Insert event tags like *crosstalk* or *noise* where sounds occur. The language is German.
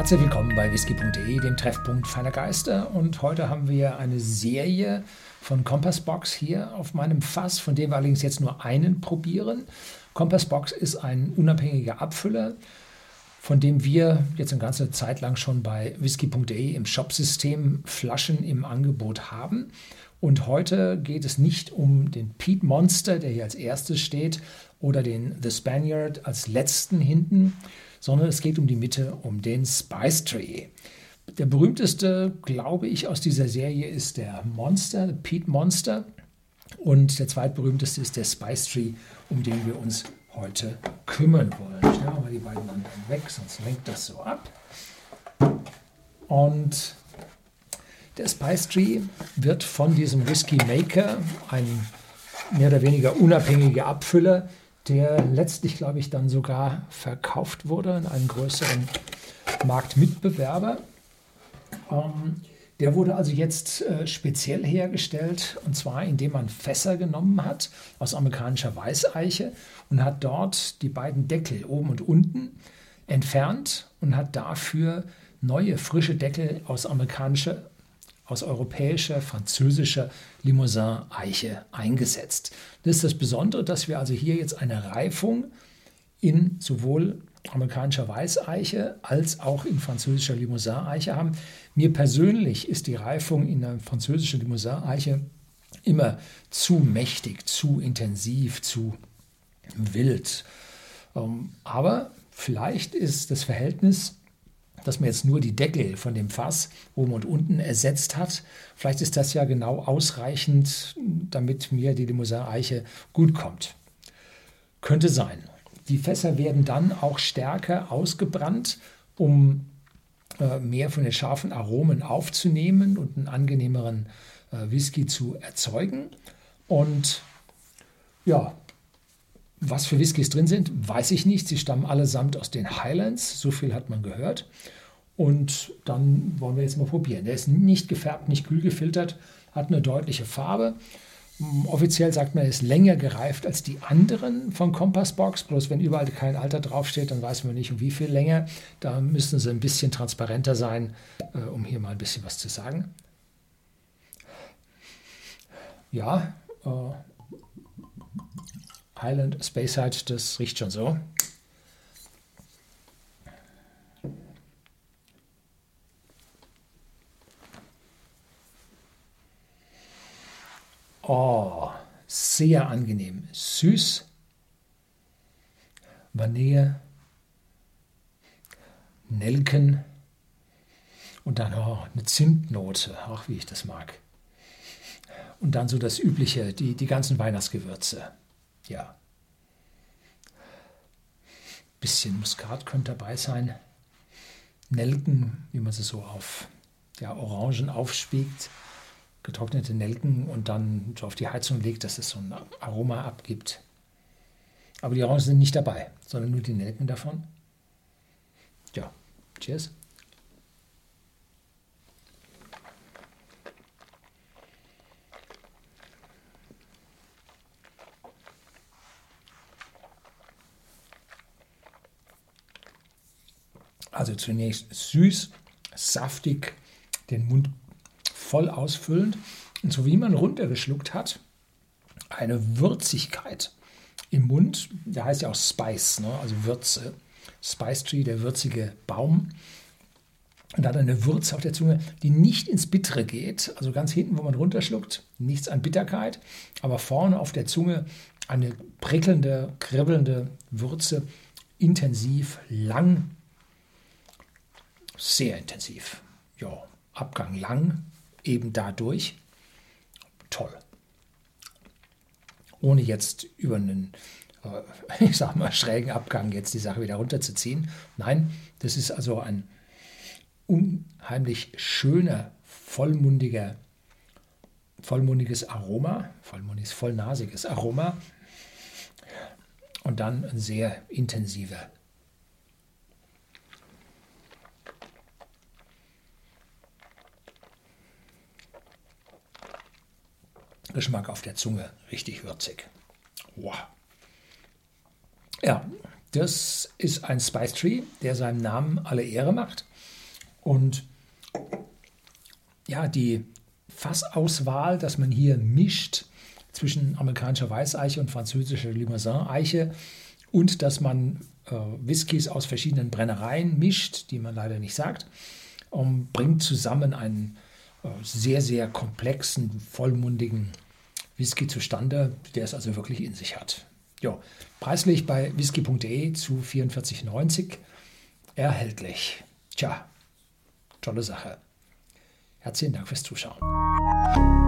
Herzlich willkommen bei whisky.de, dem Treffpunkt feiner Geister. Und heute haben wir eine Serie von Compassbox hier auf meinem Fass, von dem wir allerdings jetzt nur einen probieren. Compassbox ist ein unabhängiger Abfüller, von dem wir jetzt eine ganze Zeit lang schon bei whisky.de im Shopsystem Flaschen im Angebot haben. Und heute geht es nicht um den Pete Monster, der hier als erstes steht, oder den The Spaniard als letzten hinten, sondern es geht um die Mitte, um den Spice Tree. Der berühmteste, glaube ich, aus dieser Serie ist der Monster, Pete Monster. Und der zweitberühmteste ist der Spice Tree, um den wir uns heute kümmern wollen. Stellen wir mal die beiden anderen weg, sonst lenkt das so ab. Und der Spice Tree wird von diesem Whisky Maker, ein mehr oder weniger unabhängiger Abfüller, der letztlich, glaube ich, dann sogar verkauft wurde an einen größeren Marktmitbewerber. Ähm, der wurde also jetzt äh, speziell hergestellt und zwar indem man Fässer genommen hat aus amerikanischer Weißeiche und hat dort die beiden Deckel oben und unten entfernt und hat dafür neue frische Deckel aus amerikanischer aus europäischer, französischer Limousin-Eiche eingesetzt. Das ist das Besondere, dass wir also hier jetzt eine Reifung in sowohl amerikanischer Weißeiche als auch in französischer Limousin-Eiche haben. Mir persönlich ist die Reifung in der französischen Limousin-Eiche immer zu mächtig, zu intensiv, zu wild. Ähm, aber vielleicht ist das Verhältnis dass man jetzt nur die Deckel von dem Fass oben und unten ersetzt hat. Vielleicht ist das ja genau ausreichend, damit mir die Limousin-Eiche gut kommt. Könnte sein. Die Fässer werden dann auch stärker ausgebrannt, um äh, mehr von den scharfen Aromen aufzunehmen und einen angenehmeren äh, Whisky zu erzeugen. Und ja, was für Whiskys drin sind, weiß ich nicht. Sie stammen allesamt aus den Highlands, so viel hat man gehört. Und dann wollen wir jetzt mal probieren. Der ist nicht gefärbt, nicht kühl gefiltert, hat eine deutliche Farbe. Hm, offiziell sagt man, er ist länger gereift als die anderen von Compassbox. Bloß wenn überall kein Alter draufsteht, dann weiß man nicht, um wie viel länger. Da müssen sie ein bisschen transparenter sein, äh, um hier mal ein bisschen was zu sagen. Ja, äh, Highland Speyside, das riecht schon so. Oh, sehr angenehm. Süß, Vanille, Nelken und dann oh, eine Zimtnote, auch wie ich das mag. Und dann so das Übliche, die, die ganzen Weihnachtsgewürze ja, bisschen Muskat könnte dabei sein. Nelken, wie man sie so auf ja, Orangen aufspiegt, getrocknete Nelken und dann so auf die Heizung legt, dass es so ein Aroma abgibt. Aber die Orangen sind nicht dabei, sondern nur die Nelken davon. Ja, cheers. Also zunächst süß, saftig, den Mund voll ausfüllend. Und so wie man runtergeschluckt hat, eine Würzigkeit im Mund. Der heißt ja auch Spice, ne? also Würze. Spice Tree, der würzige Baum. Und hat eine Würze auf der Zunge, die nicht ins Bittere geht. Also ganz hinten, wo man runterschluckt, nichts an Bitterkeit. Aber vorne auf der Zunge eine prickelnde, kribbelnde Würze. Intensiv, lang, sehr intensiv. Ja, Abgang lang, eben dadurch. Toll. Ohne jetzt über einen, äh, *laughs* ich sag mal, schrägen Abgang jetzt die Sache wieder runterzuziehen. Nein, das ist also ein unheimlich schöner, vollmundiger, vollmundiges Aroma, vollmundiges, vollnasiges Aroma und dann ein sehr intensiver Geschmack auf der Zunge, richtig würzig. Wow. Ja, Das ist ein Spice Tree, der seinem Namen alle Ehre macht. Und ja, die Fassauswahl, dass man hier mischt zwischen amerikanischer Weißeiche und französischer Limousin-Eiche und dass man äh, Whiskys aus verschiedenen Brennereien mischt, die man leider nicht sagt, um, bringt zusammen einen sehr, sehr komplexen, vollmundigen Whisky zustande, der es also wirklich in sich hat. Jo, preislich bei whisky.de zu 44,90 erhältlich. Tja, tolle Sache. Herzlichen Dank fürs Zuschauen.